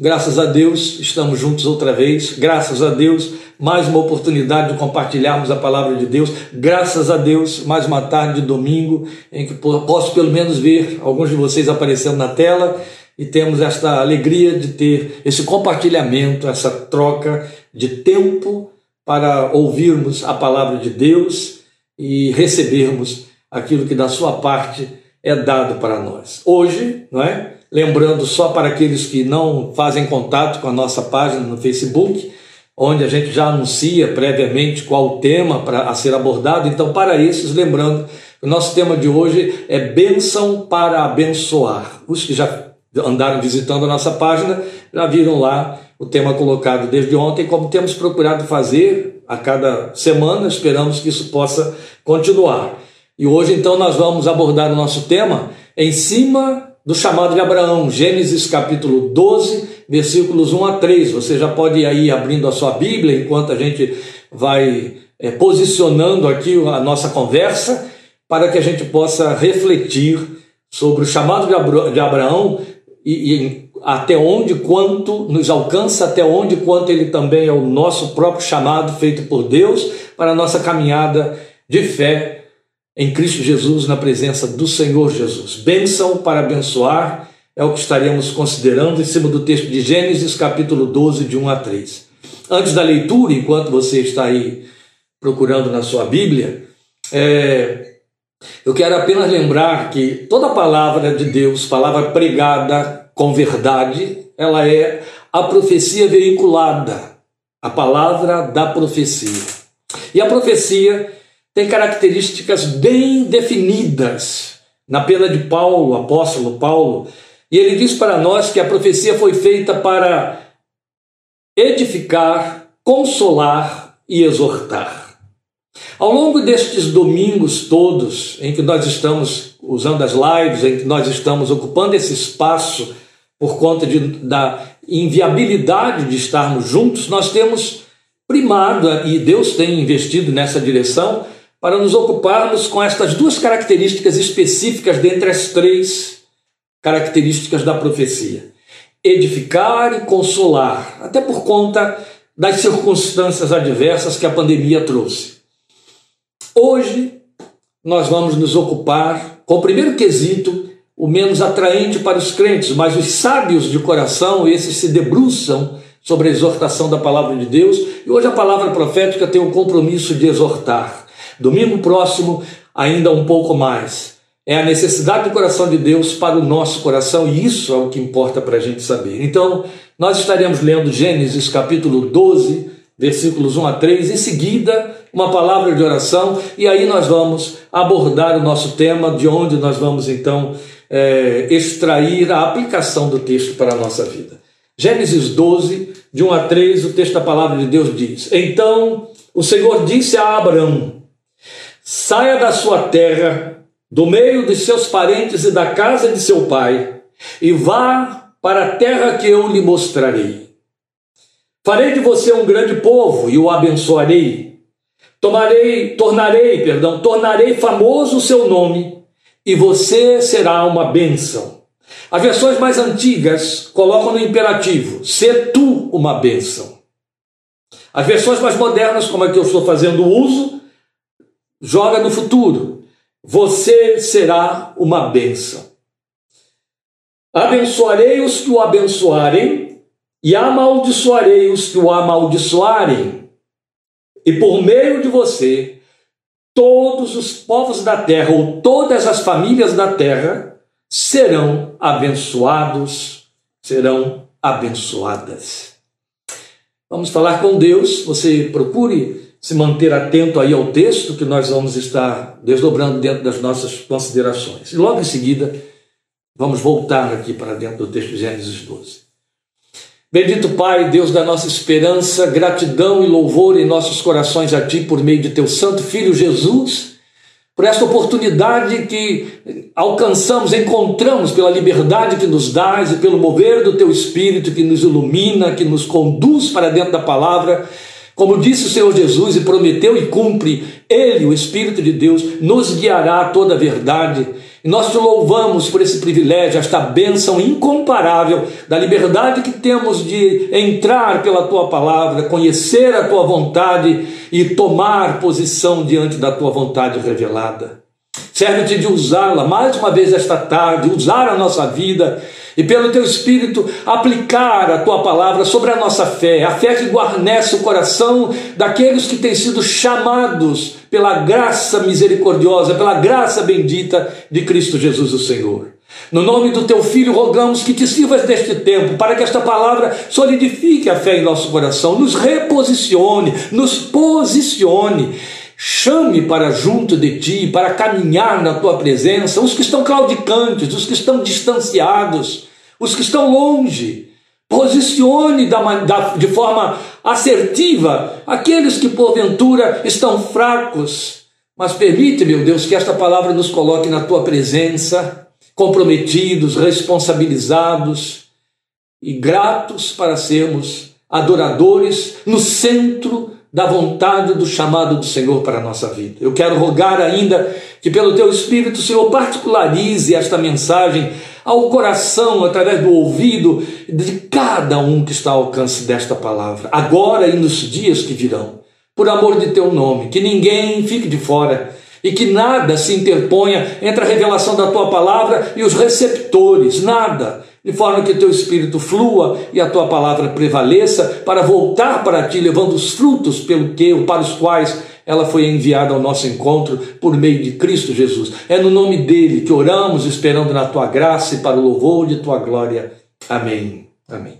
graças a Deus, estamos juntos outra vez. Graças a Deus, mais uma oportunidade de compartilharmos a palavra de Deus. Graças a Deus, mais uma tarde de domingo em que posso pelo menos ver alguns de vocês aparecendo na tela e temos esta alegria de ter esse compartilhamento, essa troca de tempo para ouvirmos a palavra de Deus e recebermos aquilo que da sua parte é dado para nós. Hoje, não é? Lembrando só para aqueles que não fazem contato com a nossa página no Facebook, onde a gente já anuncia previamente qual o tema para a ser abordado. Então, para esses, lembrando, o nosso tema de hoje é bênção para abençoar. Os que já andaram visitando a nossa página já viram lá o tema colocado desde ontem, como temos procurado fazer a cada semana, esperamos que isso possa continuar. E hoje, então, nós vamos abordar o nosso tema em cima do chamado de Abraão, Gênesis capítulo 12, versículos 1 a 3. Você já pode ir aí abrindo a sua Bíblia enquanto a gente vai é, posicionando aqui a nossa conversa, para que a gente possa refletir sobre o chamado de Abraão e, e até onde, quanto nos alcança, até onde, quanto ele também é o nosso próprio chamado feito por Deus para a nossa caminhada de fé em Cristo Jesus, na presença do Senhor Jesus. Bênção para abençoar é o que estaremos considerando em cima do texto de Gênesis, capítulo 12, de 1 a 3. Antes da leitura, enquanto você está aí procurando na sua Bíblia, é, eu quero apenas lembrar que toda palavra de Deus, palavra pregada com verdade, ela é a profecia veiculada, a palavra da profecia. E a profecia tem características bem definidas na pena de Paulo, apóstolo Paulo, e ele diz para nós que a profecia foi feita para edificar, consolar e exortar. Ao longo destes domingos todos, em que nós estamos usando as lives, em que nós estamos ocupando esse espaço por conta de, da inviabilidade de estarmos juntos, nós temos primado, e Deus tem investido nessa direção, para nos ocuparmos com estas duas características específicas dentre as três características da profecia: edificar e consolar, até por conta das circunstâncias adversas que a pandemia trouxe. Hoje, nós vamos nos ocupar com o primeiro quesito, o menos atraente para os crentes, mas os sábios de coração, esses se debruçam sobre a exortação da palavra de Deus, e hoje a palavra profética tem o compromisso de exortar. Domingo próximo, ainda um pouco mais. É a necessidade do coração de Deus para o nosso coração e isso é o que importa para a gente saber. Então, nós estaremos lendo Gênesis capítulo 12, versículos 1 a 3, em seguida, uma palavra de oração, e aí nós vamos abordar o nosso tema, de onde nós vamos então é, extrair a aplicação do texto para a nossa vida. Gênesis 12, de 1 a 3, o texto da palavra de Deus diz: Então o Senhor disse a Abraão: Saia da sua terra, do meio de seus parentes e da casa de seu pai, e vá para a terra que eu lhe mostrarei. Farei de você um grande povo e o abençoarei. Tomarei, tornarei, perdão, tornarei famoso o seu nome, e você será uma bênção. As versões mais antigas colocam no imperativo: ser tu uma bênção. As versões mais modernas, como é que eu estou fazendo uso, joga no futuro. Você será uma bênção. Abençoarei os que o abençoarem e amaldiçoarei os que o amaldiçoarem. E por meio de você, todos os povos da terra, ou todas as famílias da terra, serão abençoados, serão abençoadas. Vamos falar com Deus. Você procure se manter atento aí ao texto que nós vamos estar desdobrando dentro das nossas considerações. E logo em seguida, vamos voltar aqui para dentro do texto de Gênesis 12. Bendito Pai, Deus da nossa esperança, gratidão e louvor em nossos corações a Ti por meio de Teu Santo Filho Jesus, por esta oportunidade que alcançamos, encontramos pela liberdade que nos dás e pelo mover do Teu Espírito que nos ilumina, que nos conduz para dentro da palavra como disse o Senhor Jesus e prometeu e cumpre, Ele, o Espírito de Deus, nos guiará a toda a verdade E nós te louvamos por esse privilégio, esta bênção incomparável da liberdade que temos de entrar pela tua palavra, conhecer a tua vontade e tomar posição diante da tua vontade revelada. Serve-te de usá-la mais uma vez esta tarde, usar a nossa vida e pelo teu Espírito aplicar a tua palavra sobre a nossa fé, a fé que guarnece o coração daqueles que têm sido chamados pela graça misericordiosa, pela graça bendita de Cristo Jesus, o Senhor. No nome do teu filho, rogamos que te sirvas deste tempo, para que esta palavra solidifique a fé em nosso coração, nos reposicione, nos posicione Chame para junto de ti, para caminhar na tua presença, os que estão claudicantes, os que estão distanciados, os que estão longe. Posicione de forma assertiva aqueles que porventura estão fracos. Mas permite, meu Deus, que esta palavra nos coloque na tua presença, comprometidos, responsabilizados e gratos para sermos adoradores no centro da vontade do chamado do Senhor para a nossa vida. Eu quero rogar ainda que, pelo teu Espírito, Senhor, particularize esta mensagem ao coração, através do ouvido de cada um que está ao alcance desta palavra, agora e nos dias que virão. Por amor de teu nome, que ninguém fique de fora e que nada se interponha entre a revelação da tua palavra e os receptores, nada de forma que teu espírito flua e a tua palavra prevaleça para voltar para ti, levando os frutos pelo que, para os quais ela foi enviada ao nosso encontro por meio de Cristo Jesus. É no nome dele que oramos, esperando na tua graça e para o louvor de tua glória. Amém. Amém.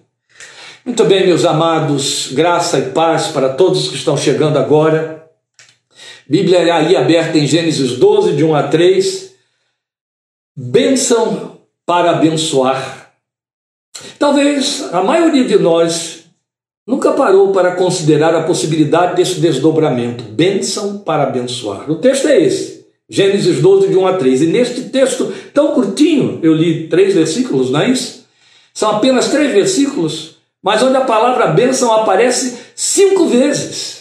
Muito bem, meus amados, graça e paz para todos que estão chegando agora. Bíblia aí aberta em Gênesis 12, de 1 a 3. Bênção para abençoar. Talvez a maioria de nós nunca parou para considerar a possibilidade desse desdobramento, bênção para abençoar. O texto é esse, Gênesis 12, de 1 a 3. E neste texto tão curtinho, eu li três versículos, não é isso? São apenas três versículos, mas onde a palavra bênção aparece cinco vezes.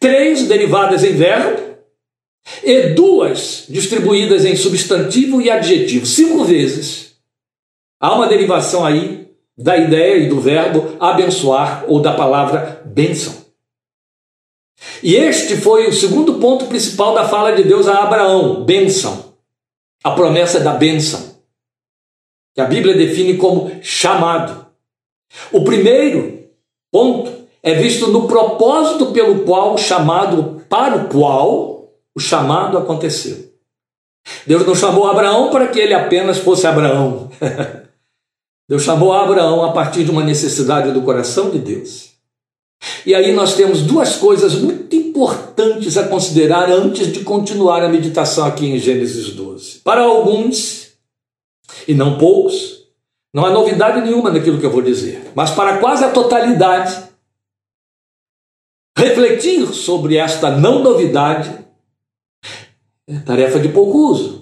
Três derivadas em verbo e duas distribuídas em substantivo e adjetivo, cinco vezes. Há uma derivação aí da ideia e do verbo abençoar ou da palavra bênção. E este foi o segundo ponto principal da fala de Deus a Abraão: bênção. A promessa da bênção, que a Bíblia define como chamado. O primeiro ponto é visto no propósito pelo qual o chamado, para o qual o chamado aconteceu. Deus não chamou Abraão para que ele apenas fosse Abraão. Deus chamou Abraão a partir de uma necessidade do coração de Deus. E aí nós temos duas coisas muito importantes a considerar antes de continuar a meditação aqui em Gênesis 12. Para alguns, e não poucos, não há novidade nenhuma naquilo que eu vou dizer, mas para quase a totalidade, refletir sobre esta não novidade é tarefa de pouco uso.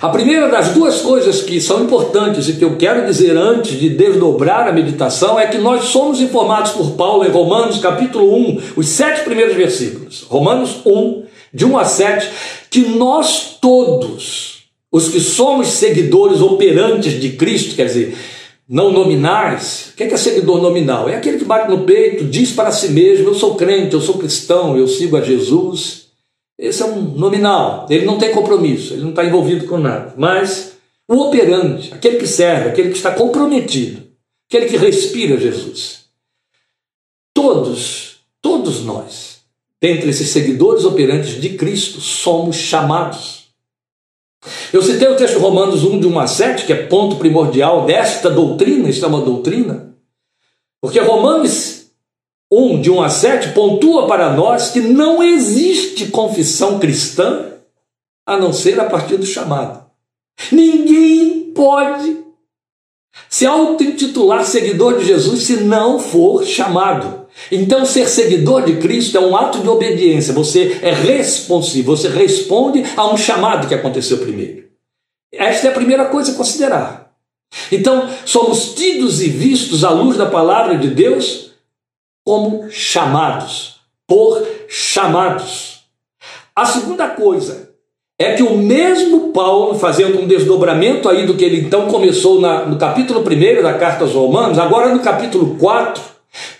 A primeira das duas coisas que são importantes e que eu quero dizer antes de desdobrar a meditação é que nós somos informados por Paulo em Romanos capítulo 1, os sete primeiros versículos. Romanos 1, de 1 a 7, que nós todos, os que somos seguidores operantes de Cristo, quer dizer, não nominais, o que é, seguidor nominal? É aquele que bate no peito, diz para si mesmo: Eu sou crente, eu sou cristão, eu sigo a Jesus. Esse é um nominal, ele não tem compromisso, ele não está envolvido com nada. Mas o operante, aquele que serve, aquele que está comprometido, aquele que respira Jesus. Todos, todos nós, dentre esses seguidores operantes de Cristo, somos chamados. Eu citei o texto Romanos 1, de 1 a 7, que é ponto primordial desta doutrina, isso é uma doutrina, porque Romanos 1, de 1 a 7, pontua para nós que não existe confissão cristã a não ser a partir do chamado. Ninguém pode se auto-intitular seguidor de Jesus se não for chamado. Então, ser seguidor de Cristo é um ato de obediência. Você é responsivo, você responde a um chamado que aconteceu primeiro. Esta é a primeira coisa a considerar. Então, somos tidos e vistos à luz da palavra de Deus como chamados, por chamados. A segunda coisa é que o mesmo Paulo, fazendo um desdobramento aí do que ele então começou na, no capítulo 1 da carta aos Romanos, agora no capítulo 4,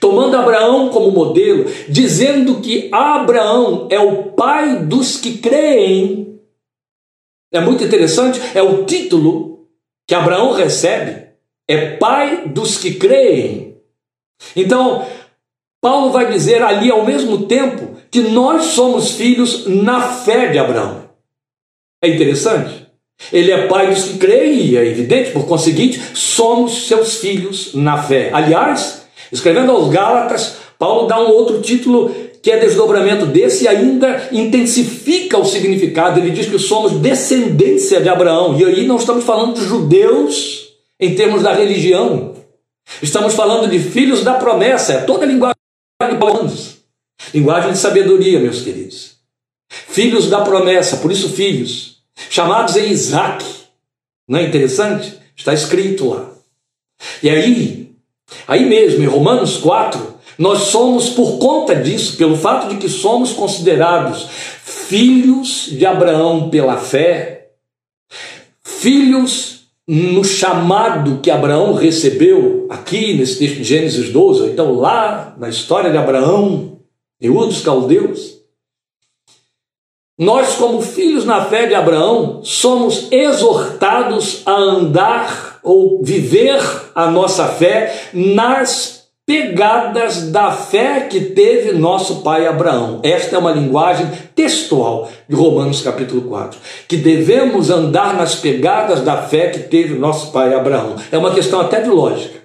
tomando Abraão como modelo, dizendo que Abraão é o pai dos que creem. É muito interessante, é o título que Abraão recebe, é pai dos que creem. Então, Paulo vai dizer ali ao mesmo tempo que nós somos filhos na fé de Abraão. É interessante. Ele é pai dos que creem, é evidente, por conseguinte, somos seus filhos na fé. Aliás, escrevendo aos Gálatas, Paulo dá um outro título que é desdobramento desse e ainda intensifica o significado. Ele diz que somos descendência de Abraão. E aí não estamos falando de judeus em termos da religião. Estamos falando de filhos da promessa. É toda a linguagem de Paulo. Linguagem de sabedoria, meus queridos. Filhos da promessa, por isso filhos chamados em Isaac. Não é interessante? Está escrito lá. E aí, aí mesmo, em Romanos 4, nós somos, por conta disso, pelo fato de que somos considerados filhos de Abraão pela fé, filhos no chamado que Abraão recebeu aqui nesse texto de Gênesis 12, então lá na história de Abraão, Ur dos Caldeus, nós, como filhos na fé de Abraão, somos exortados a andar ou viver a nossa fé nas pegadas da fé que teve nosso pai Abraão. Esta é uma linguagem textual de Romanos capítulo 4. Que devemos andar nas pegadas da fé que teve nosso pai Abraão. É uma questão até de lógica.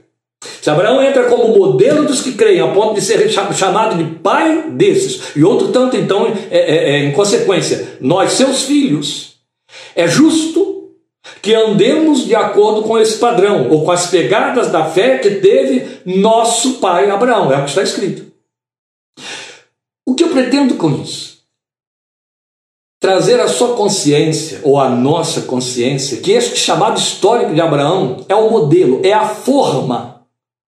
Se Abraão entra como modelo dos que creem, a ponto de ser chamado de pai desses, e outro tanto, então, é, é, é, em consequência, nós, seus filhos, é justo que andemos de acordo com esse padrão, ou com as pegadas da fé que teve nosso pai Abraão, é o que está escrito. O que eu pretendo com isso? Trazer a sua consciência, ou a nossa consciência, que este chamado histórico de Abraão é o modelo, é a forma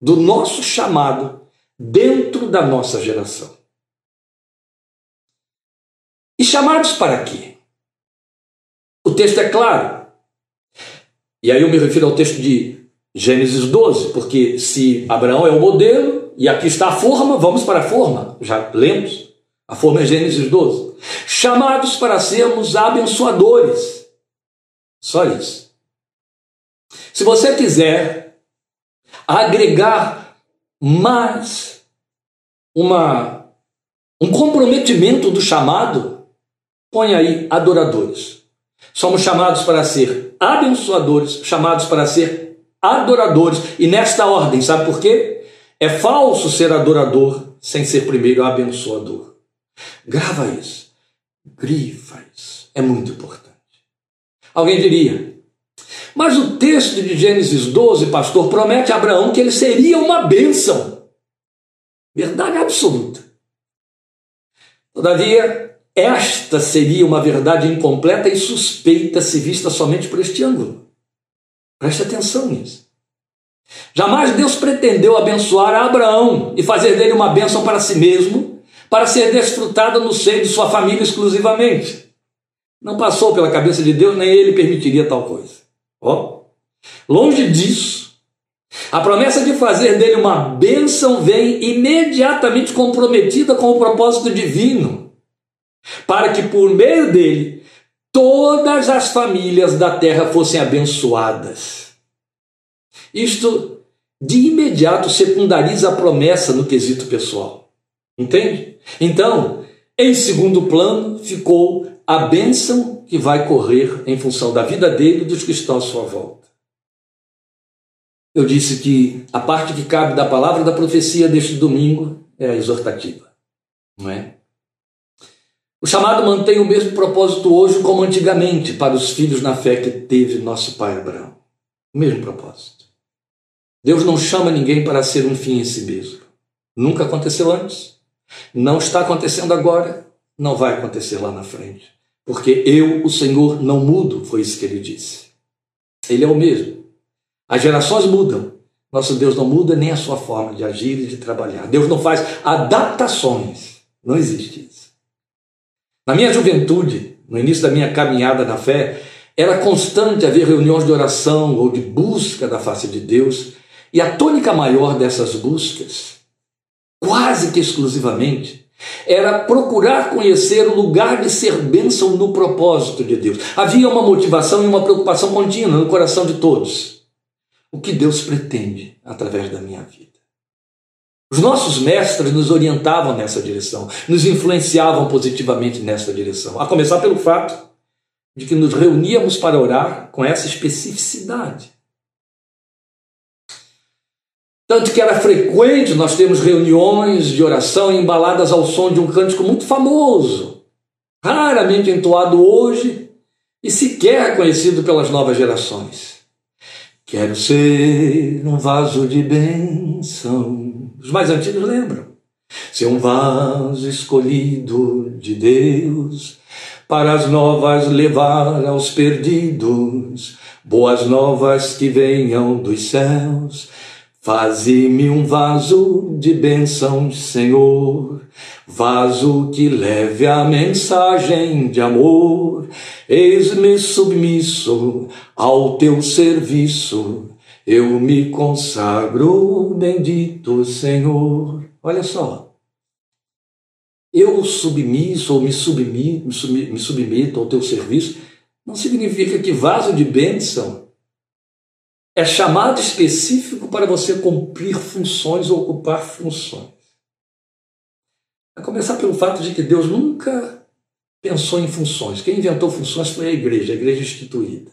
do nosso chamado dentro da nossa geração. E chamados para quê? O texto é claro. E aí eu me refiro ao texto de Gênesis 12, porque se Abraão é o modelo e aqui está a forma, vamos para a forma. Já lemos. A forma é Gênesis 12. Chamados para sermos abençoadores. Só isso. Se você quiser agregar mais uma, um comprometimento do chamado, põe aí adoradores. Somos chamados para ser abençoadores, chamados para ser adoradores, e nesta ordem, sabe por quê? É falso ser adorador sem ser primeiro abençoador. Grava isso, grifa isso, é muito importante. Alguém diria, mas o texto de Gênesis 12, pastor, promete a Abraão que ele seria uma bênção. Verdade absoluta. Todavia, esta seria uma verdade incompleta e suspeita se vista somente por este ângulo. Preste atenção nisso. Jamais Deus pretendeu abençoar Abraão e fazer dele uma bênção para si mesmo, para ser desfrutada no seio de sua família exclusivamente. Não passou pela cabeça de Deus, nem ele permitiria tal coisa. Ó, longe disso. A promessa de fazer dele uma bênção vem imediatamente comprometida com o propósito divino, para que por meio dele todas as famílias da terra fossem abençoadas. Isto de imediato secundariza a promessa no quesito pessoal. Entende? Então, em segundo plano, ficou a bênção que vai correr em função da vida dele e dos que estão à sua volta. Eu disse que a parte que cabe da palavra da profecia deste domingo é a exortativa, não é? O chamado mantém o mesmo propósito hoje como antigamente para os filhos na fé que teve nosso pai Abraão. O mesmo propósito. Deus não chama ninguém para ser um fim em si mesmo. Nunca aconteceu antes, não está acontecendo agora, não vai acontecer lá na frente. Porque eu, o Senhor, não mudo, foi isso que ele disse. Ele é o mesmo. As gerações mudam. Nosso Deus não muda nem a sua forma de agir e de trabalhar. Deus não faz adaptações. Não existe isso. Na minha juventude, no início da minha caminhada na fé, era constante haver reuniões de oração ou de busca da face de Deus, e a tônica maior dessas buscas, quase que exclusivamente, era procurar conhecer o lugar de ser bênção no propósito de Deus. Havia uma motivação e uma preocupação contínua no coração de todos. O que Deus pretende através da minha vida. Os nossos mestres nos orientavam nessa direção, nos influenciavam positivamente nessa direção, a começar pelo fato de que nos reuníamos para orar com essa especificidade. Tanto que era frequente nós termos reuniões de oração embaladas ao som de um cântico muito famoso, raramente entoado hoje e sequer conhecido pelas novas gerações. Quero ser um vaso de bênção. Os mais antigos lembram. Ser um vaso escolhido de Deus para as novas levar aos perdidos, boas novas que venham dos céus Faze-me um vaso de bênção, Senhor, vaso que leve a mensagem de amor. Eis-me submisso ao teu serviço, eu me consagro, bendito Senhor. Olha só, eu submisso ou me submeto, me submeto ao teu serviço, não significa que vaso de bênção é chamado específico para você cumprir funções ou ocupar funções. A começar pelo fato de que Deus nunca pensou em funções. Quem inventou funções foi a igreja, a igreja instituída.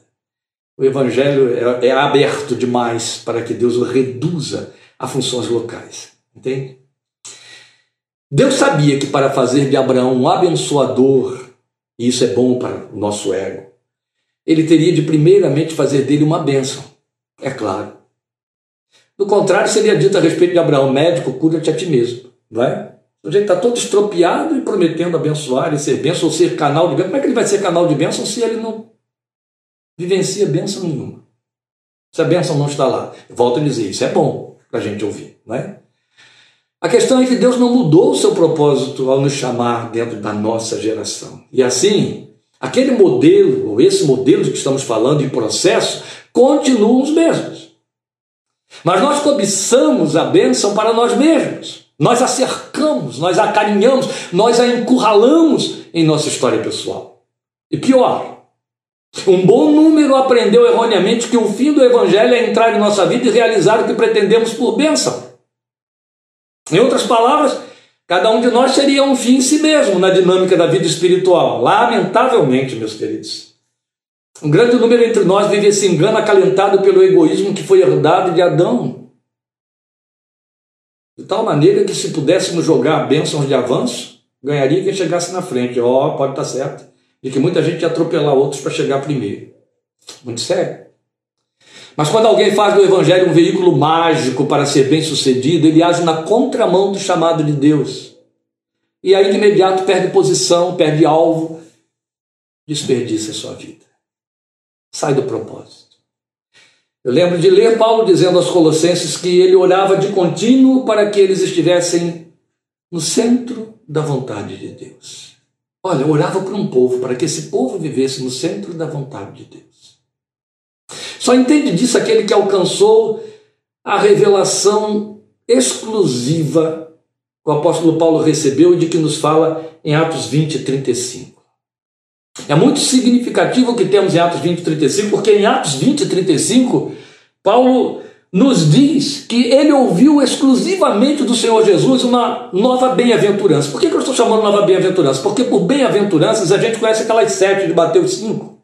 O evangelho é, é aberto demais para que Deus o reduza a funções locais. Entende? Deus sabia que para fazer de Abraão um abençoador, e isso é bom para o nosso ego, ele teria de primeiramente fazer dele uma bênção. É claro. Do contrário, seria dito a respeito de Abraão: médico, cura-te a ti mesmo. Não é? O jeito está todo estropiado e prometendo abençoar e ser bênção ou ser canal de bênção. Como é que ele vai ser canal de bênção se ele não vivencia bênção nenhuma? Se a bênção não está lá. Volto a dizer, isso é bom para a gente ouvir, não é? A questão é que Deus não mudou o seu propósito ao nos chamar dentro da nossa geração. E assim, aquele modelo, ou esse modelo de que estamos falando em processo, continuam os mesmos. Mas nós cobiçamos a bênção para nós mesmos. Nós a cercamos, nós a acarinhamos, nós a encurralamos em nossa história pessoal. E pior, um bom número aprendeu erroneamente que o fim do Evangelho é entrar em nossa vida e realizar o que pretendemos por bênção. Em outras palavras, cada um de nós seria um fim em si mesmo na dinâmica da vida espiritual. Lamentavelmente, meus queridos. Um grande número entre nós vive esse engano acalentado pelo egoísmo que foi herdado de Adão. De tal maneira que se pudéssemos jogar bênçãos de avanço, ganharia quem chegasse na frente. Ó, oh, pode estar certo. E que muita gente ia atropelar outros para chegar primeiro. Muito sério. Mas quando alguém faz do Evangelho um veículo mágico para ser bem sucedido, ele age na contramão do chamado de Deus. E aí de imediato perde posição, perde alvo, desperdiça a sua vida sai do propósito. Eu lembro de ler Paulo dizendo aos Colossenses que ele orava de contínuo para que eles estivessem no centro da vontade de Deus. Olha, orava por um povo, para que esse povo vivesse no centro da vontade de Deus. Só entende disso aquele que alcançou a revelação exclusiva que o apóstolo Paulo recebeu e de que nos fala em Atos 20 e 35. É muito significativo o que temos em Atos 20 e 35, porque em Atos 20 e 35, Paulo nos diz que ele ouviu exclusivamente do Senhor Jesus uma nova bem-aventurança. Por que, eu estou chamando nova bem-aventurança? Porque por bem-aventuranças a gente conhece aquelas sete de Mateus 5.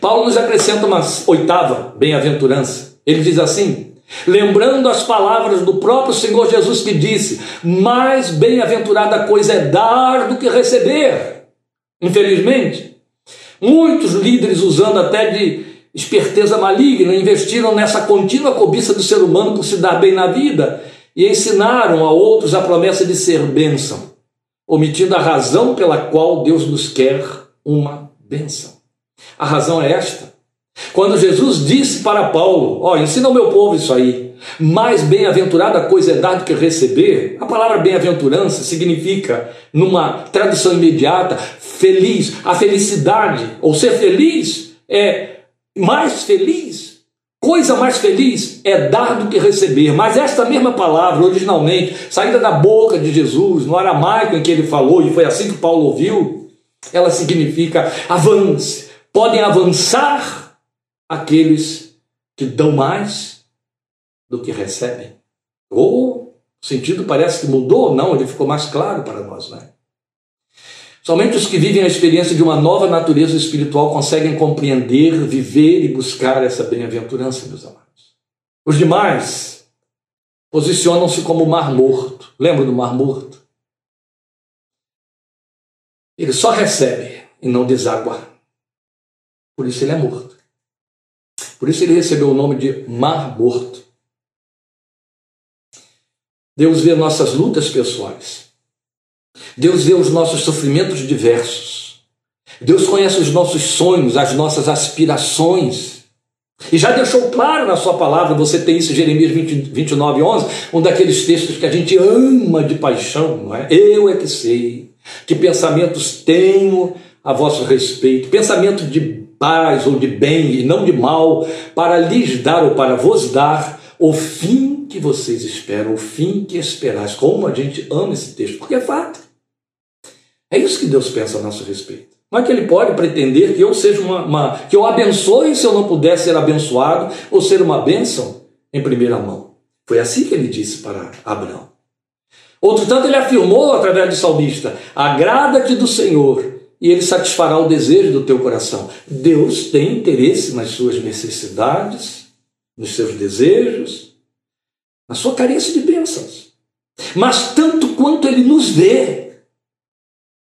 Paulo nos acrescenta uma oitava bem-aventurança. Ele diz assim: lembrando as palavras do próprio Senhor Jesus que disse: Mais bem-aventurada coisa é dar do que receber. Infelizmente, muitos líderes, usando até de esperteza maligna, investiram nessa contínua cobiça do ser humano por se dar bem na vida e ensinaram a outros a promessa de ser bênção, omitindo a razão pela qual Deus nos quer uma bênção. A razão é esta. Quando Jesus disse para Paulo: Ó, oh, ensina o meu povo isso aí. mais bem-aventurada coisa é dar do que receber. A palavra bem-aventurança significa, numa tradução imediata, feliz. A felicidade, ou ser feliz, é mais feliz. Coisa mais feliz é dar do que receber. Mas esta mesma palavra, originalmente, saída da boca de Jesus, no aramaico em que ele falou, e foi assim que Paulo ouviu, ela significa avance. Podem avançar aqueles que dão mais do que recebem. Ou o sentido parece que mudou, não, ele ficou mais claro para nós, né? Somente os que vivem a experiência de uma nova natureza espiritual conseguem compreender, viver e buscar essa bem-aventurança, meus amados. Os demais posicionam-se como o mar morto. Lembra do mar morto? Ele só recebe e não deságua. Por isso ele é morto. Por isso ele recebeu o nome de mar morto. Deus vê nossas lutas pessoais. Deus vê os nossos sofrimentos diversos. Deus conhece os nossos sonhos, as nossas aspirações. E já deixou claro na sua palavra, você tem isso em Jeremias 20, 29, 11, um daqueles textos que a gente ama de paixão, não é? Eu é que sei que pensamentos tenho a vosso respeito, pensamento de paz ou de bem e não de mal, para lhes dar ou para vos dar o fim que vocês esperam, o fim que esperais. Como a gente ama esse texto, porque é fato. É isso que Deus pensa a nosso respeito. Não é que ele pode pretender que eu seja uma, uma, que eu abençoe se eu não puder ser abençoado ou ser uma bênção em primeira mão. Foi assim que ele disse para Abraão. Outro tanto ele afirmou através do salmista: agrada-te do Senhor e ele satisfará o desejo do teu coração. Deus tem interesse nas suas necessidades, nos seus desejos, na sua carência de bênçãos. Mas tanto quanto ele nos vê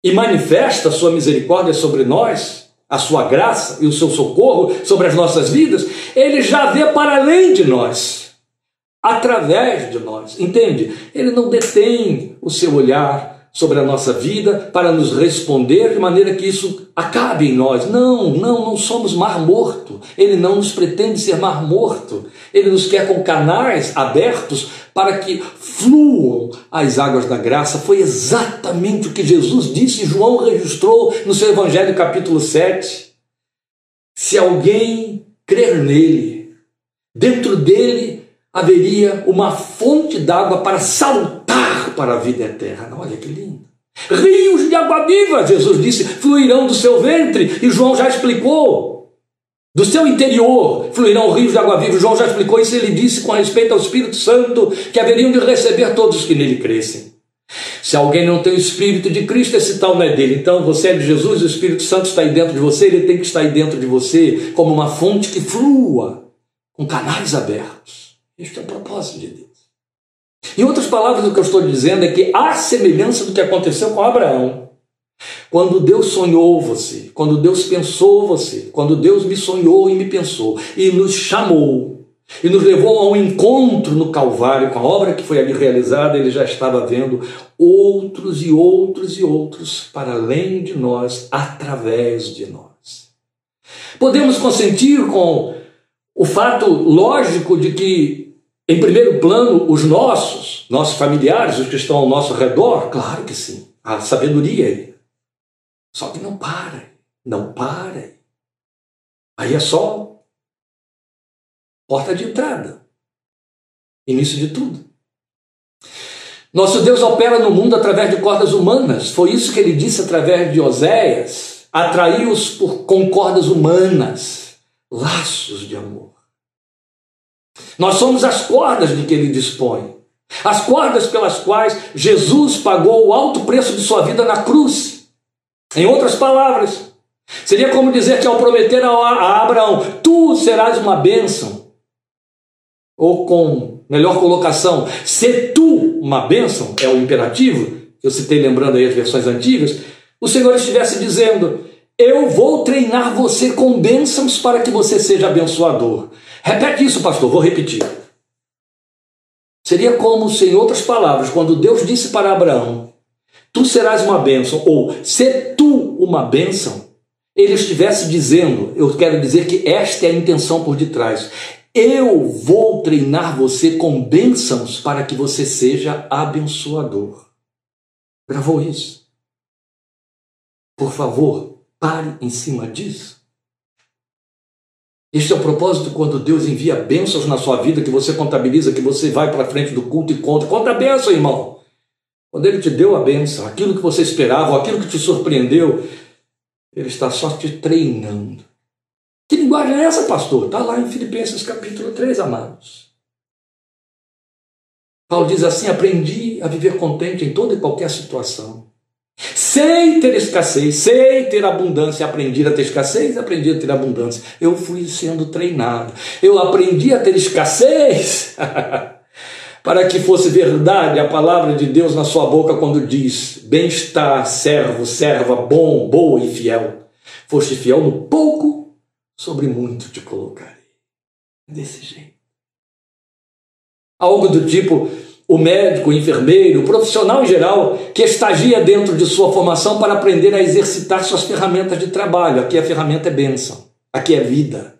e manifesta a sua misericórdia sobre nós, a sua graça e o seu socorro sobre as nossas vidas, ele já vê para além de nós, através de nós. Entende? Ele não detém o seu olhar sobre a nossa vida para nos responder de maneira que isso acabe em nós. Não, não, não somos mar morto. Ele não nos pretende ser mar morto. Ele nos quer com canais abertos para que fluam as águas da graça. Foi exatamente o que Jesus disse e João registrou no seu Evangelho, capítulo 7. Se alguém crer nele, dentro dele haveria uma fonte d'água para saltar para a vida eterna. Olha que lindo. Rios de água viva, Jesus disse, fluirão do seu ventre, e João já explicou. Do seu interior fluirão rios de água viva. João já explicou isso. Ele disse com respeito ao Espírito Santo que haveriam de receber todos os que nele crescem. Se alguém não tem o Espírito de Cristo, esse tal não é dele. Então você é de Jesus, o Espírito Santo está aí dentro de você, ele tem que estar aí dentro de você como uma fonte que flua, com canais abertos. Este é o propósito de Deus. Em outras palavras, o que eu estou dizendo é que há semelhança do que aconteceu com Abraão. Quando Deus sonhou você, quando Deus pensou você, quando Deus me sonhou e me pensou e nos chamou e nos levou a um encontro no Calvário com a obra que foi ali realizada, ele já estava vendo outros e outros e outros para além de nós, através de nós. Podemos consentir com o fato lógico de que em primeiro plano, os nossos, nossos familiares, os que estão ao nosso redor? Claro que sim. A sabedoria. Só que não para, não para. Aí é só porta de entrada. Início de tudo. Nosso Deus opera no mundo através de cordas humanas. Foi isso que ele disse através de Oséias. Atraiu-os com cordas humanas, laços de amor. Nós somos as cordas de que ele dispõe. As cordas pelas quais Jesus pagou o alto preço de sua vida na cruz. Em outras palavras, seria como dizer que ao prometer a Abraão, tu serás uma bênção, ou com melhor colocação, ser tu uma bênção, é o imperativo, que eu citei lembrando aí as versões antigas, o Senhor estivesse dizendo: Eu vou treinar você com bênçãos para que você seja abençoador. Repete isso, pastor, vou repetir. Seria como se, em outras palavras, quando Deus disse para Abraão: Tu serás uma bênção, ou se tu uma bênção, ele estivesse dizendo, eu quero dizer que esta é a intenção por detrás. Eu vou treinar você com bênçãos para que você seja abençoador. Gravou isso? Por favor, pare em cima disso. Este é o propósito quando Deus envia bênçãos na sua vida, que você contabiliza, que você vai para frente do culto e conta. Conta a bênção, irmão. Quando Ele te deu a bênção, aquilo que você esperava, aquilo que te surpreendeu, Ele está só te treinando. Que linguagem é essa, pastor? Está lá em Filipenses capítulo 3, amados. Paulo diz assim: aprendi a viver contente em toda e qualquer situação. Sei ter escassez, sei ter abundância, aprendi a ter escassez, aprendi a ter abundância. Eu fui sendo treinado. Eu aprendi a ter escassez para que fosse verdade a palavra de Deus na sua boca quando diz: Bem-estar, servo, serva, bom, boa e fiel. Foste fiel no pouco, sobre muito te colocarei. Desse jeito. Algo do tipo, o médico, o enfermeiro, o profissional em geral que estagia dentro de sua formação para aprender a exercitar suas ferramentas de trabalho. Aqui a ferramenta é bênção, aqui é vida.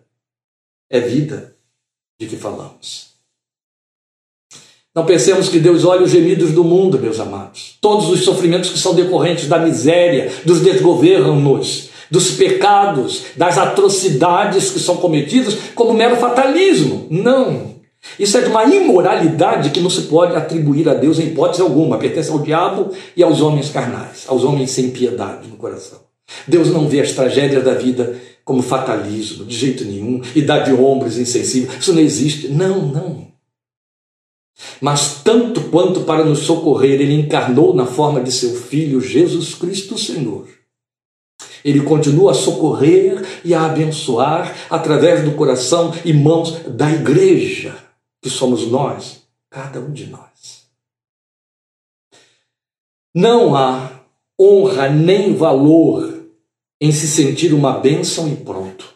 É vida de que falamos. Não pensemos que Deus olha os gemidos do mundo, meus amados. Todos os sofrimentos que são decorrentes da miséria, dos desgovernos, dos pecados, das atrocidades que são cometidas, como mero fatalismo. Não. Isso é de uma imoralidade que não se pode atribuir a Deus em hipótese alguma, pertence ao diabo e aos homens carnais, aos homens sem piedade no coração. Deus não vê as tragédias da vida como fatalismo, de jeito nenhum, e dá de ombros insensível. Isso não existe. Não, não. Mas tanto quanto para nos socorrer, ele encarnou na forma de seu filho Jesus Cristo Senhor. Ele continua a socorrer e a abençoar através do coração e mãos da igreja que somos nós, cada um de nós. Não há honra nem valor em se sentir uma bênção e pronto.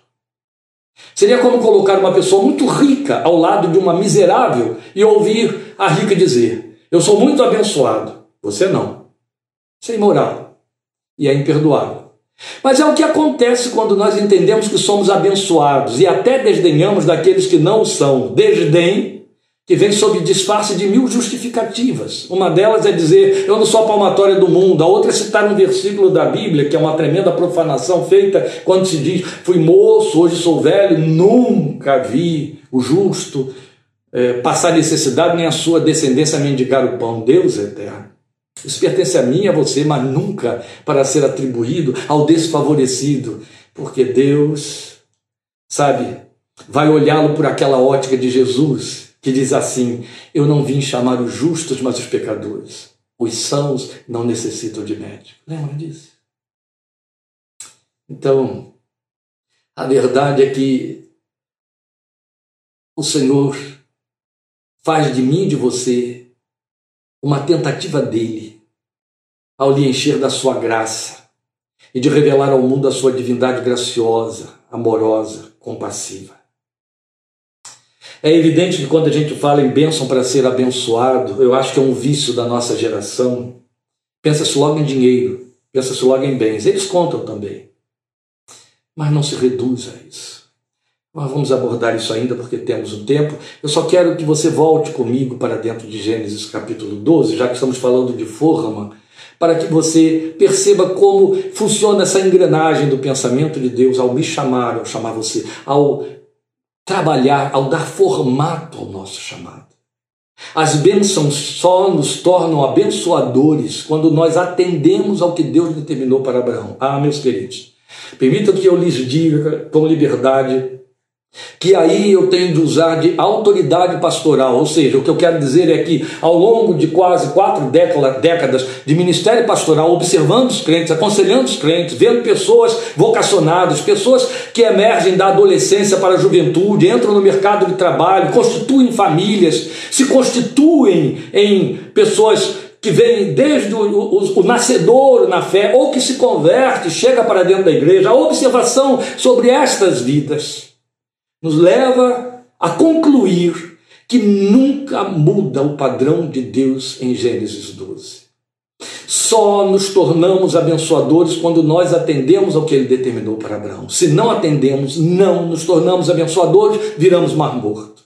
Seria como colocar uma pessoa muito rica ao lado de uma miserável e ouvir a rica dizer: Eu sou muito abençoado. Você não. Isso é imoral e é imperdoável. Mas é o que acontece quando nós entendemos que somos abençoados e até desdenhamos daqueles que não são. Desdém que vem sob disfarce de mil justificativas. Uma delas é dizer, eu não sou a palmatória do mundo. A outra é citar um versículo da Bíblia, que é uma tremenda profanação feita quando se diz, fui moço, hoje sou velho, nunca vi o justo é, passar necessidade, nem a sua descendência mendigar o pão. Deus é eterno. Isso pertence a mim e a você, mas nunca para ser atribuído ao desfavorecido, porque Deus, sabe, vai olhá-lo por aquela ótica de Jesus que diz assim: Eu não vim chamar os justos, mas os pecadores. Os sãos não necessitam de médico. Lembra disso? Então, a verdade é que o Senhor faz de mim e de você uma tentativa dele ao lhe encher da sua graça e de revelar ao mundo a sua divindade graciosa, amorosa, compassiva. É evidente que quando a gente fala em bênção para ser abençoado, eu acho que é um vício da nossa geração. Pensa-se logo em dinheiro, pensa-se logo em bens. Eles contam também. Mas não se reduz a isso. Nós vamos abordar isso ainda porque temos um tempo. Eu só quero que você volte comigo para dentro de Gênesis capítulo 12, já que estamos falando de forma, para que você perceba como funciona essa engrenagem do pensamento de Deus ao me chamar, ao chamar você, ao trabalhar, ao dar formato ao nosso chamado. As bênçãos só nos tornam abençoadores quando nós atendemos ao que Deus determinou para Abraão. Ah, meus queridos, permitam que eu lhes diga com liberdade que aí eu tenho de usar de autoridade pastoral, ou seja, o que eu quero dizer é que ao longo de quase quatro décadas de ministério pastoral, observando os crentes, aconselhando os crentes, vendo pessoas vocacionadas, pessoas que emergem da adolescência para a juventude, entram no mercado de trabalho, constituem famílias, se constituem em pessoas que vêm desde o, o, o nascedouro na fé, ou que se converte, chega para dentro da igreja, a observação sobre estas vidas nos leva a concluir que nunca muda o padrão de Deus em Gênesis 12. Só nos tornamos abençoadores quando nós atendemos ao que ele determinou para Abraão. Se não atendemos, não nos tornamos abençoadores, viramos mar morto.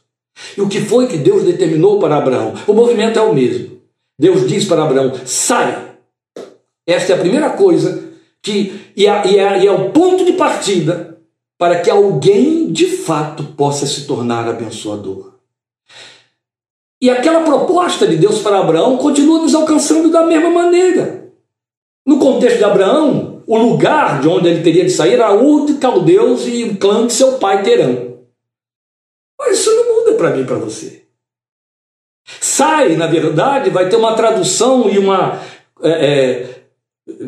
E o que foi que Deus determinou para Abraão? O movimento é o mesmo. Deus diz para Abraão: sai. Esta é a primeira coisa que e é, é, é o ponto de partida para que alguém de fato possa se tornar abençoador. E aquela proposta de Deus para Abraão continua nos alcançando da mesma maneira. No contexto de Abraão, o lugar de onde ele teria de sair era Ur de Caldeus e o clã de seu pai Terã. Mas isso não muda para mim e para você. Sai, na verdade, vai ter uma tradução e uma. É, é,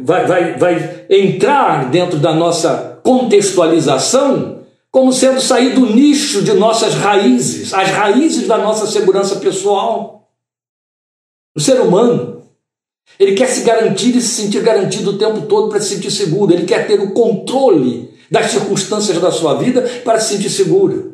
vai, vai, vai entrar dentro da nossa contextualização como sendo sair do nicho de nossas raízes, as raízes da nossa segurança pessoal. O ser humano, ele quer se garantir e se sentir garantido o tempo todo para se sentir seguro, ele quer ter o controle das circunstâncias da sua vida para se sentir seguro.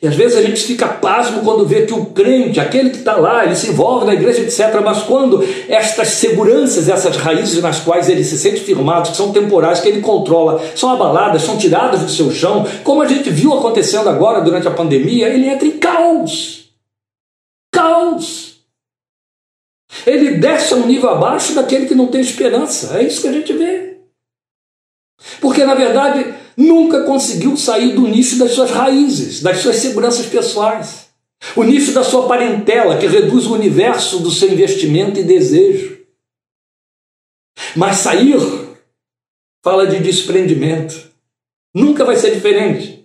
E às vezes a gente fica pasmo quando vê que o crente, aquele que está lá, ele se envolve na igreja, etc. Mas quando estas seguranças, essas raízes nas quais ele se sente firmado, que são temporais, que ele controla, são abaladas, são tiradas do seu chão, como a gente viu acontecendo agora durante a pandemia, ele entra em caos. Caos. Ele desce a um nível abaixo daquele que não tem esperança. É isso que a gente vê. Porque, na verdade, nunca conseguiu sair do nicho das suas raízes, das suas seguranças pessoais. O nicho da sua parentela, que reduz o universo do seu investimento e desejo. Mas sair fala de desprendimento. Nunca vai ser diferente.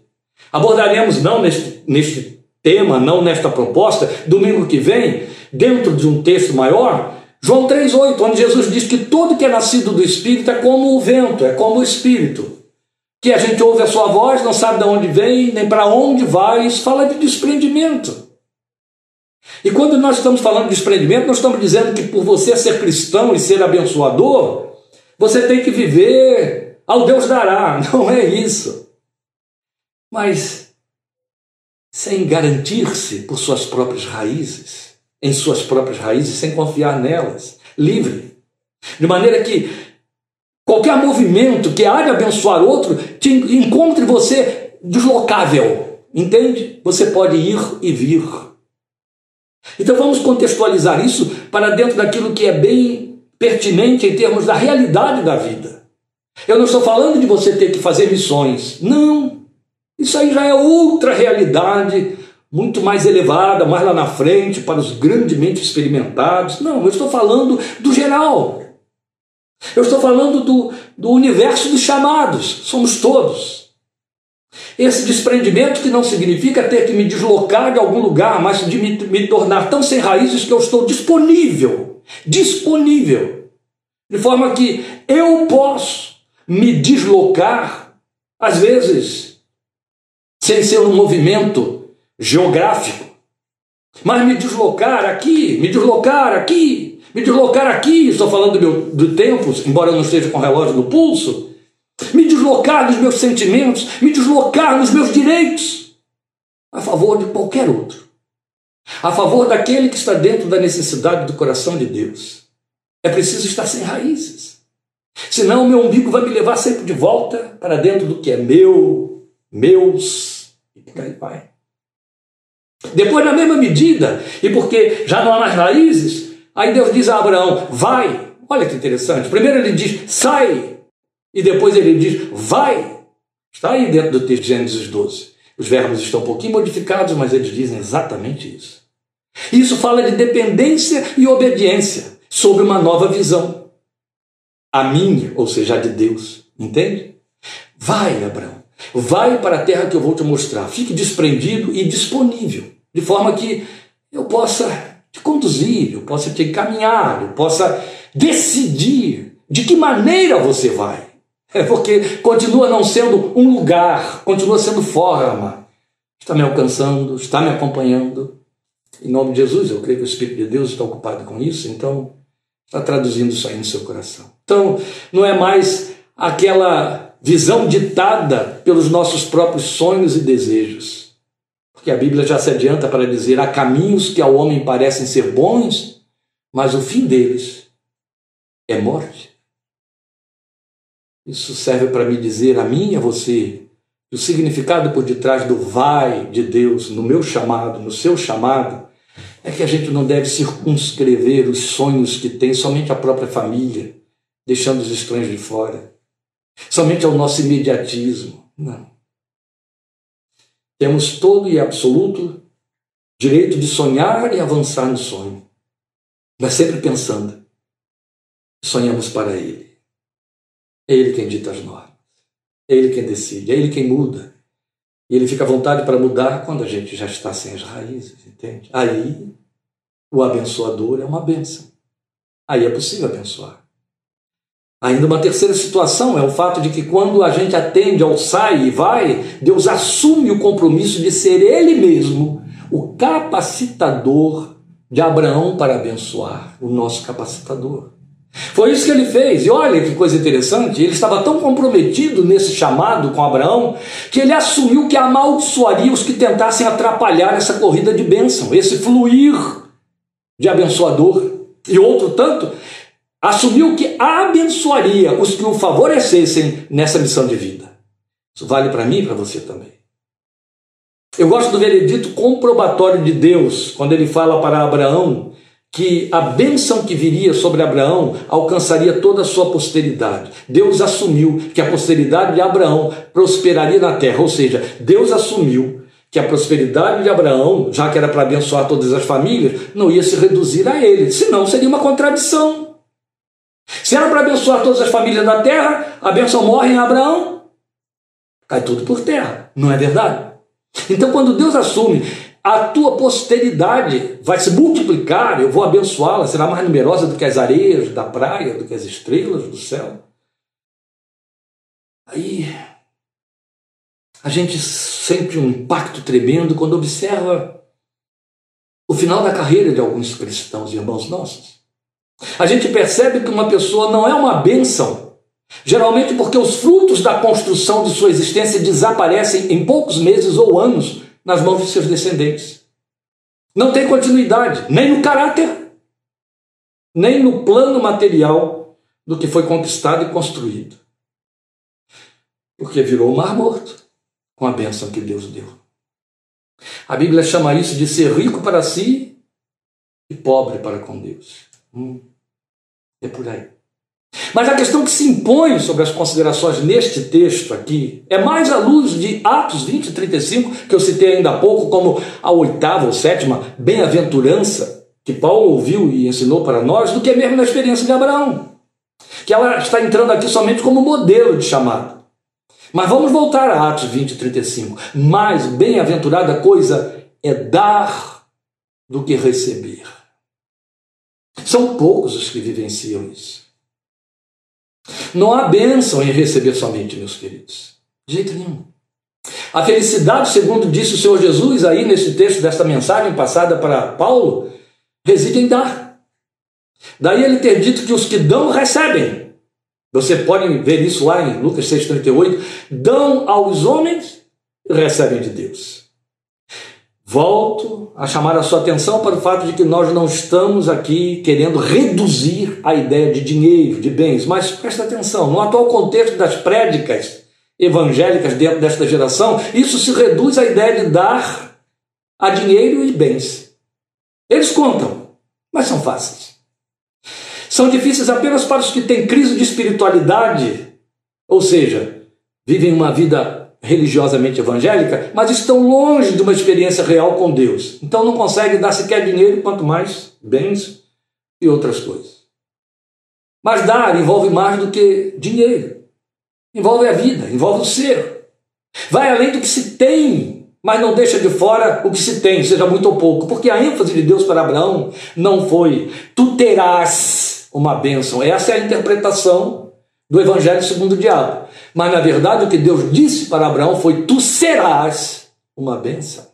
Abordaremos, não neste, neste tema, não nesta proposta, domingo que vem, dentro de um texto maior, João 3,8, onde Jesus diz que todo que é nascido do Espírito é como o vento, é como o Espírito que a gente ouve a sua voz, não sabe de onde vem, nem para onde vai, isso fala de desprendimento. E quando nós estamos falando de desprendimento, nós estamos dizendo que por você ser cristão e ser abençoador, você tem que viver ao Deus dará. Não é isso. Mas sem garantir-se por suas próprias raízes, em suas próprias raízes, sem confiar nelas, livre. De maneira que Qualquer movimento que de abençoar outro, te encontre você deslocável. Entende? Você pode ir e vir. Então vamos contextualizar isso para dentro daquilo que é bem pertinente em termos da realidade da vida. Eu não estou falando de você ter que fazer missões. Não. Isso aí já é outra realidade, muito mais elevada, mais lá na frente, para os grandemente experimentados. Não, eu estou falando do geral. Eu estou falando do, do universo dos chamados, somos todos. Esse desprendimento que não significa ter que me deslocar de algum lugar, mas de me, me tornar tão sem raízes que eu estou disponível, disponível, de forma que eu posso me deslocar, às vezes, sem ser um movimento geográfico, mas me deslocar aqui, me deslocar aqui, me deslocar aqui, estou falando do, meu, do tempo, embora eu não esteja com o relógio no pulso, me deslocar dos meus sentimentos, me deslocar nos meus direitos, a favor de qualquer outro, a favor daquele que está dentro da necessidade do coração de Deus. É preciso estar sem raízes, senão o meu umbigo vai me levar sempre de volta para dentro do que é meu, meus, e vai. Depois, na mesma medida, e porque já não há mais raízes, Aí Deus diz a Abraão: vai. Olha que interessante. Primeiro ele diz: sai. E depois ele diz: vai. Está aí dentro do texto de Gênesis 12. Os verbos estão um pouquinho modificados, mas eles dizem exatamente isso. Isso fala de dependência e obediência sobre uma nova visão. A minha, ou seja, a de Deus. Entende? Vai, Abraão. Vai para a terra que eu vou te mostrar. Fique desprendido e disponível, de forma que eu possa te conduzir, eu possa te encaminhar, eu possa decidir de que maneira você vai. É porque continua não sendo um lugar, continua sendo forma. Está me alcançando, está me acompanhando. Em nome de Jesus, eu creio que o Espírito de Deus está ocupado com isso, então está traduzindo isso aí no seu coração. Então, não é mais aquela visão ditada pelos nossos próprios sonhos e desejos porque a Bíblia já se adianta para dizer: há caminhos que ao homem parecem ser bons, mas o fim deles é morte. Isso serve para me dizer a mim e a você o significado por detrás do vai de Deus no meu chamado, no seu chamado, é que a gente não deve circunscrever os sonhos que tem somente a própria família, deixando os estranhos de fora, somente ao nosso imediatismo. Não. Temos todo e absoluto direito de sonhar e avançar no sonho, mas sempre pensando. Sonhamos para Ele. É Ele quem dita as normas. É Ele quem decide. É Ele quem muda. E Ele fica à vontade para mudar quando a gente já está sem as raízes, entende? Aí o abençoador é uma benção. Aí é possível abençoar. Ainda uma terceira situação é o fato de que quando a gente atende ao sai e vai, Deus assume o compromisso de ser Ele mesmo o capacitador de Abraão para abençoar, o nosso capacitador. Foi isso que ele fez. E olha que coisa interessante, ele estava tão comprometido nesse chamado com Abraão que ele assumiu que amaldiçoaria os que tentassem atrapalhar essa corrida de bênção, esse fluir de abençoador. E outro tanto, assumiu que abençoaria os que o favorecessem nessa missão de vida. Isso vale para mim e para você também. Eu gosto do veredito comprobatório de Deus, quando ele fala para Abraão que a bênção que viria sobre Abraão alcançaria toda a sua posteridade. Deus assumiu que a posteridade de Abraão prosperaria na terra, ou seja, Deus assumiu que a prosperidade de Abraão, já que era para abençoar todas as famílias, não ia se reduzir a ele, senão seria uma contradição. Se era para abençoar todas as famílias da terra, a bênção morre em Abraão, cai tudo por terra, não é verdade? Então, quando Deus assume a tua posteridade vai se multiplicar, eu vou abençoá-la, será mais numerosa do que as areias da praia, do que as estrelas do céu. Aí a gente sente um impacto tremendo quando observa o final da carreira de alguns cristãos, irmãos nossos. A gente percebe que uma pessoa não é uma bênção, geralmente porque os frutos da construção de sua existência desaparecem em poucos meses ou anos nas mãos de seus descendentes. Não tem continuidade, nem no caráter, nem no plano material do que foi conquistado e construído. Porque virou o mar morto com a bênção que Deus deu. A Bíblia chama isso de ser rico para si e pobre para com Deus. Hum, é por aí. Mas a questão que se impõe sobre as considerações neste texto aqui é mais à luz de Atos 20 e 35, que eu citei ainda há pouco, como a oitava ou sétima bem-aventurança que Paulo ouviu e ensinou para nós, do que mesmo na experiência de Abraão. Que ela está entrando aqui somente como modelo de chamado. Mas vamos voltar a Atos 20 e 35. Mais bem-aventurada coisa é dar do que receber. São poucos os que vivenciam isso. Não há bênção em receber somente, meus queridos. De jeito nenhum. A felicidade, segundo disse o Senhor Jesus aí nesse texto desta mensagem passada para Paulo, reside em dar. Daí ele ter dito que os que dão recebem. Você pode ver isso lá em Lucas 6,38. Dão aos homens e recebem de Deus. Volto a chamar a sua atenção para o fato de que nós não estamos aqui querendo reduzir a ideia de dinheiro, de bens, mas presta atenção, no atual contexto das prédicas evangélicas dentro desta geração, isso se reduz à ideia de dar a dinheiro e bens. Eles contam, mas são fáceis. São difíceis apenas para os que têm crise de espiritualidade, ou seja, vivem uma vida religiosamente evangélica, mas estão longe de uma experiência real com Deus. Então não conseguem dar sequer dinheiro, quanto mais bens e outras coisas. Mas dar envolve mais do que dinheiro. Envolve a vida, envolve o ser. Vai além do que se tem, mas não deixa de fora o que se tem, seja muito ou pouco. Porque a ênfase de Deus para Abraão não foi tu terás uma bênção. Essa é a interpretação do Evangelho segundo o diabo. Mas na verdade o que Deus disse para Abraão foi: Tu serás uma bênção.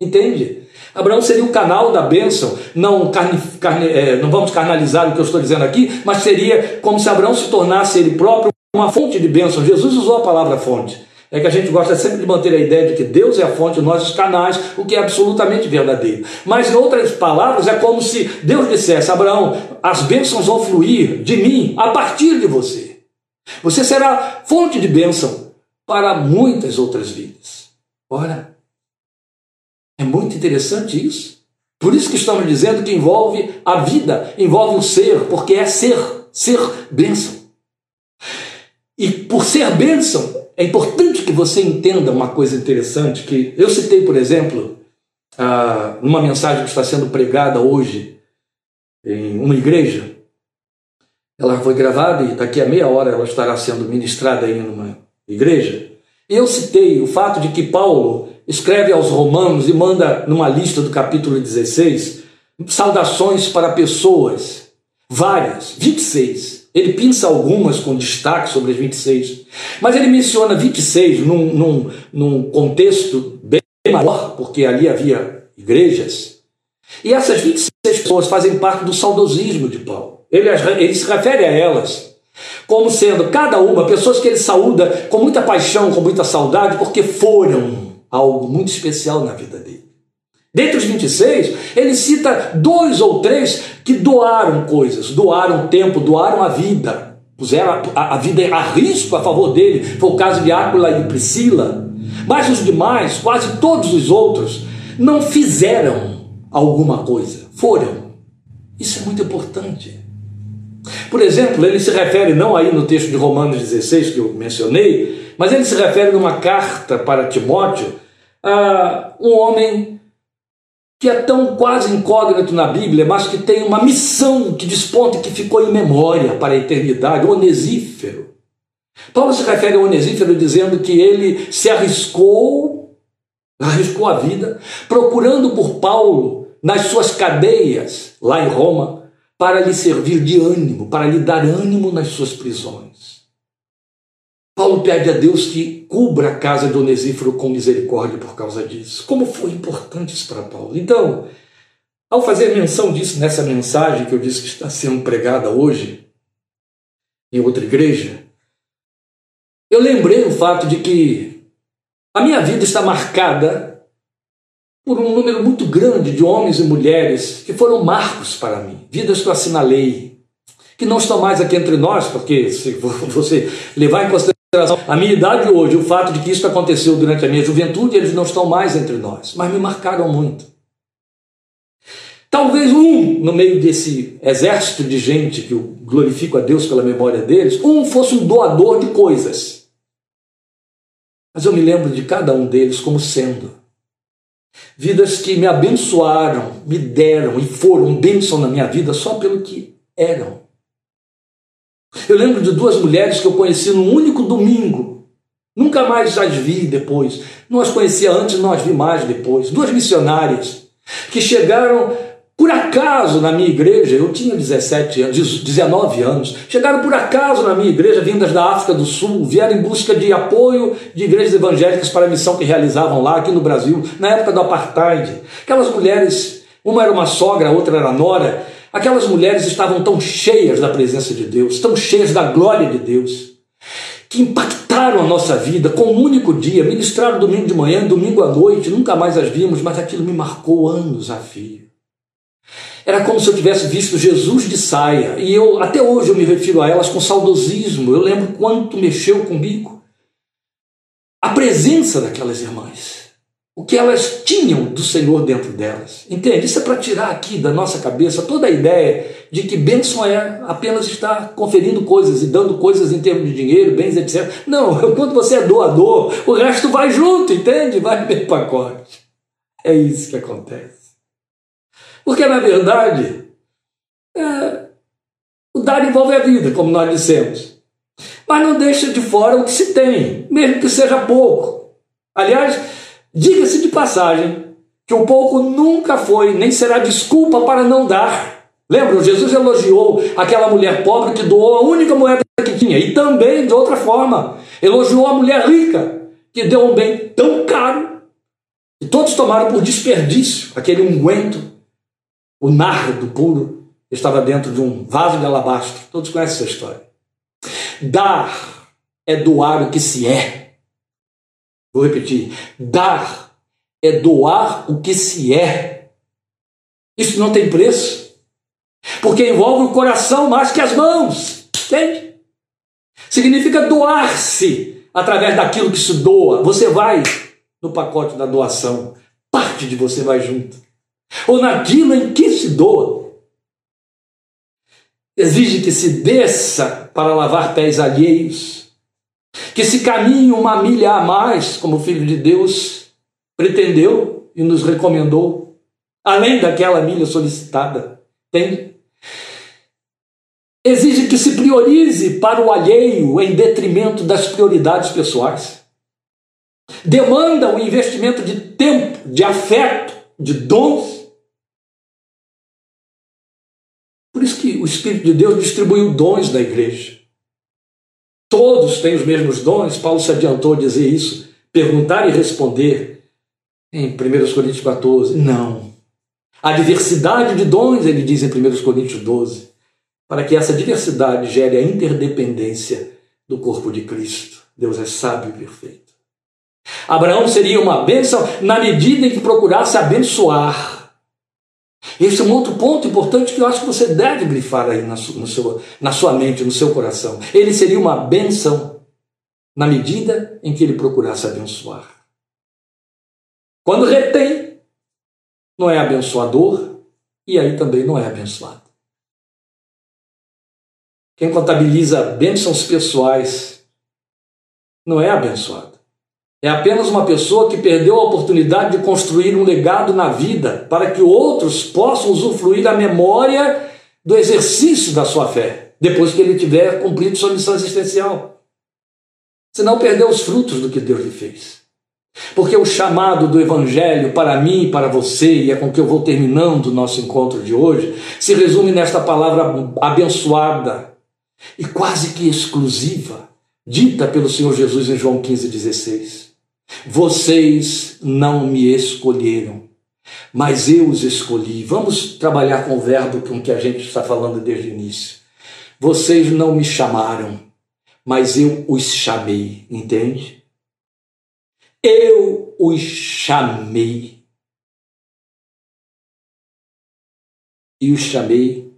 Entende? Abraão seria o canal da bênção. Não, carne, carne, é, não vamos carnalizar o que eu estou dizendo aqui, mas seria como se Abraão se tornasse ele próprio uma fonte de bênção. Jesus usou a palavra fonte. é que a gente gosta sempre de manter a ideia de que Deus é a fonte, nós os canais, o que é absolutamente verdadeiro. Mas, em outras palavras, é como se Deus dissesse: Abraão, as bênçãos vão fluir de mim a partir de você. Você será fonte de bênção para muitas outras vidas. Ora, é muito interessante isso. Por isso que estamos dizendo que envolve a vida, envolve o ser, porque é ser, ser bênção. E por ser bênção, é importante que você entenda uma coisa interessante, que eu citei, por exemplo, ah, numa mensagem que está sendo pregada hoje em uma igreja. Ela foi gravada e daqui a meia hora ela estará sendo ministrada aí numa igreja. Eu citei o fato de que Paulo escreve aos Romanos e manda numa lista do capítulo 16 saudações para pessoas, várias, 26. Ele pinça algumas com destaque sobre as 26, mas ele menciona 26 num, num, num contexto bem maior, porque ali havia igrejas. E essas 26 pessoas fazem parte do saudosismo de Paulo. Ele, ele se refere a elas como sendo cada uma pessoas que ele saúda com muita paixão, com muita saudade, porque foram algo muito especial na vida dele. Dentre os 26, ele cita dois ou três que doaram coisas, doaram tempo, doaram a vida, puseram a, a vida a risco a favor dele. Foi o caso de Áquila e Priscila. Mas os demais, quase todos os outros, não fizeram alguma coisa, foram. Isso é muito importante. Por exemplo, ele se refere, não aí no texto de Romanos 16 que eu mencionei, mas ele se refere numa carta para Timóteo, ah, um homem que é tão quase incógnito na Bíblia, mas que tem uma missão que desponta e que ficou em memória para a eternidade, Onesífero. Paulo se refere a Onesífero dizendo que ele se arriscou, arriscou a vida, procurando por Paulo nas suas cadeias, lá em Roma, para lhe servir de ânimo, para lhe dar ânimo nas suas prisões. Paulo pede a Deus que cubra a casa de Onesíforo com misericórdia por causa disso. Como foi importante isso para Paulo. Então, ao fazer menção disso nessa mensagem que eu disse que está sendo pregada hoje, em outra igreja, eu lembrei o fato de que a minha vida está marcada por um número muito grande de homens e mulheres que foram marcos para mim, vidas que eu assinalei, que não estão mais aqui entre nós, porque se você levar em consideração a minha idade hoje, o fato de que isso aconteceu durante a minha juventude, eles não estão mais entre nós, mas me marcaram muito. Talvez um, no meio desse exército de gente que eu glorifico a Deus pela memória deles, um fosse um doador de coisas. Mas eu me lembro de cada um deles como sendo vidas que me abençoaram, me deram e foram bênção na minha vida só pelo que eram. Eu lembro de duas mulheres que eu conheci num único domingo. Nunca mais as vi depois. Não as conhecia antes, não as vi mais depois. Duas missionárias que chegaram por acaso na minha igreja. Eu tinha 17 anos, 19 anos. Chegaram por acaso na minha igreja, vindas da África do Sul, vieram em busca de apoio de igrejas evangélicas para a missão que realizavam lá, aqui no Brasil, na época do apartheid. Aquelas mulheres, uma era uma sogra, a outra era nora Aquelas mulheres estavam tão cheias da presença de Deus, tão cheias da glória de Deus, que impactaram a nossa vida com um único dia, ministraram domingo de manhã, domingo à noite, nunca mais as vimos, mas aquilo me marcou anos a fio. Era como se eu tivesse visto Jesus de saia, e eu até hoje eu me refiro a elas com saudosismo. Eu lembro quanto mexeu comigo a presença daquelas irmãs o que elas tinham do Senhor dentro delas. Entende? Isso é para tirar aqui da nossa cabeça toda a ideia de que bênção é apenas estar conferindo coisas e dando coisas em termos de dinheiro, bens, etc. Não, quando você é doador, o resto vai junto, entende? Vai bem pacote. É isso que acontece. Porque, na verdade, é, o dar envolve a vida, como nós dissemos. Mas não deixa de fora o que se tem, mesmo que seja pouco. Aliás, Diga-se de passagem que o pouco nunca foi, nem será desculpa para não dar. Lembram? Jesus elogiou aquela mulher pobre que doou a única moeda que tinha, e também, de outra forma, elogiou a mulher rica que deu um bem tão caro e todos tomaram por desperdício aquele unguento, o nardo puro, estava dentro de um vaso de alabastro. Todos conhecem essa história. Dar é doar o que se é. Vou repetir: dar é doar o que se é. Isso não tem preço, porque envolve o coração mais que as mãos. Entende? Significa doar-se através daquilo que se doa. Você vai no pacote da doação, parte de você vai junto. Ou naquilo em que se doa. Exige que se desça para lavar pés alheios, que se caminhe uma milha a mais, como o Filho de Deus pretendeu e nos recomendou, além daquela milha solicitada. Entende? Exige que se priorize para o alheio em detrimento das prioridades pessoais. Demanda o investimento de tempo, de afeto, de dons. O Espírito de Deus distribuiu dons na igreja. Todos têm os mesmos dons, Paulo se adiantou a dizer isso, perguntar e responder em 1 Coríntios 14. Não. A diversidade de dons, ele diz em 1 Coríntios 12 para que essa diversidade gere a interdependência do corpo de Cristo. Deus é sábio e perfeito. Abraão seria uma bênção na medida em que procurasse abençoar. Esse é um outro ponto importante que eu acho que você deve grifar aí na sua, seu, na sua mente, no seu coração. Ele seria uma bênção na medida em que ele procurasse abençoar. Quando retém, não é abençoador e aí também não é abençoado. Quem contabiliza bênçãos pessoais não é abençoado. É apenas uma pessoa que perdeu a oportunidade de construir um legado na vida para que outros possam usufruir da memória do exercício da sua fé, depois que ele tiver cumprido sua missão existencial. Senão perdeu os frutos do que Deus lhe fez. Porque o chamado do Evangelho para mim e para você, e é com que eu vou terminando o nosso encontro de hoje, se resume nesta palavra abençoada, e quase que exclusiva, dita pelo Senhor Jesus em João 15,16. Vocês não me escolheram, mas eu os escolhi. Vamos trabalhar com o verbo com que a gente está falando desde o início. Vocês não me chamaram, mas eu os chamei, entende? Eu os chamei. E os chamei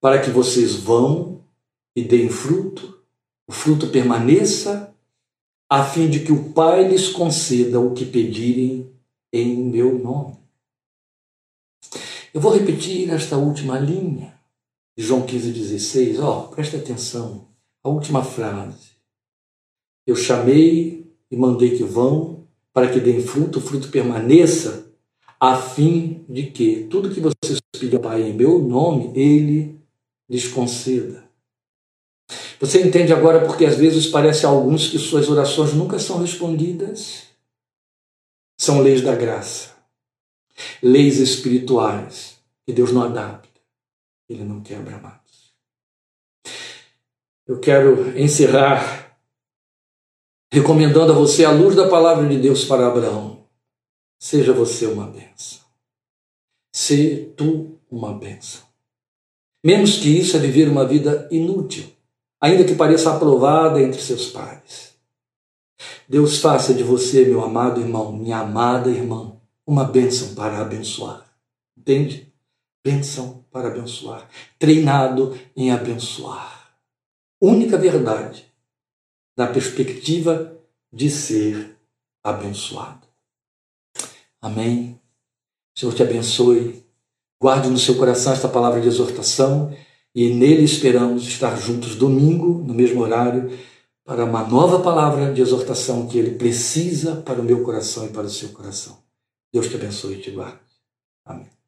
para que vocês vão e deem fruto, o fruto permaneça, a fim de que o Pai lhes conceda o que pedirem em meu nome. Eu vou repetir esta última linha de João 15,16. Ó, oh, preste atenção. A última frase. Eu chamei e mandei que vão para que deem fruto, o fruto permaneça, a fim de que tudo que vocês pedirem ao Pai em meu nome, Ele lhes conceda. Você entende agora porque às vezes parece a alguns que suas orações nunca são respondidas? São leis da graça, leis espirituais que Deus não adapta, Ele não quebra mais. Eu quero encerrar recomendando a você a luz da palavra de Deus para Abraão. Seja você uma benção. Se tu uma benção. Menos que isso é viver uma vida inútil ainda que pareça aprovada entre seus pares. Deus faça de você, meu amado irmão, minha amada irmã, uma bênção para abençoar. Entende? Bênção para abençoar. Treinado em abençoar. Única verdade na perspectiva de ser abençoado. Amém. Senhor te abençoe. Guarde no seu coração esta palavra de exortação e nele esperamos estar juntos domingo, no mesmo horário, para uma nova palavra de exortação que ele precisa para o meu coração e para o seu coração. Deus te abençoe e te guarde. Amém.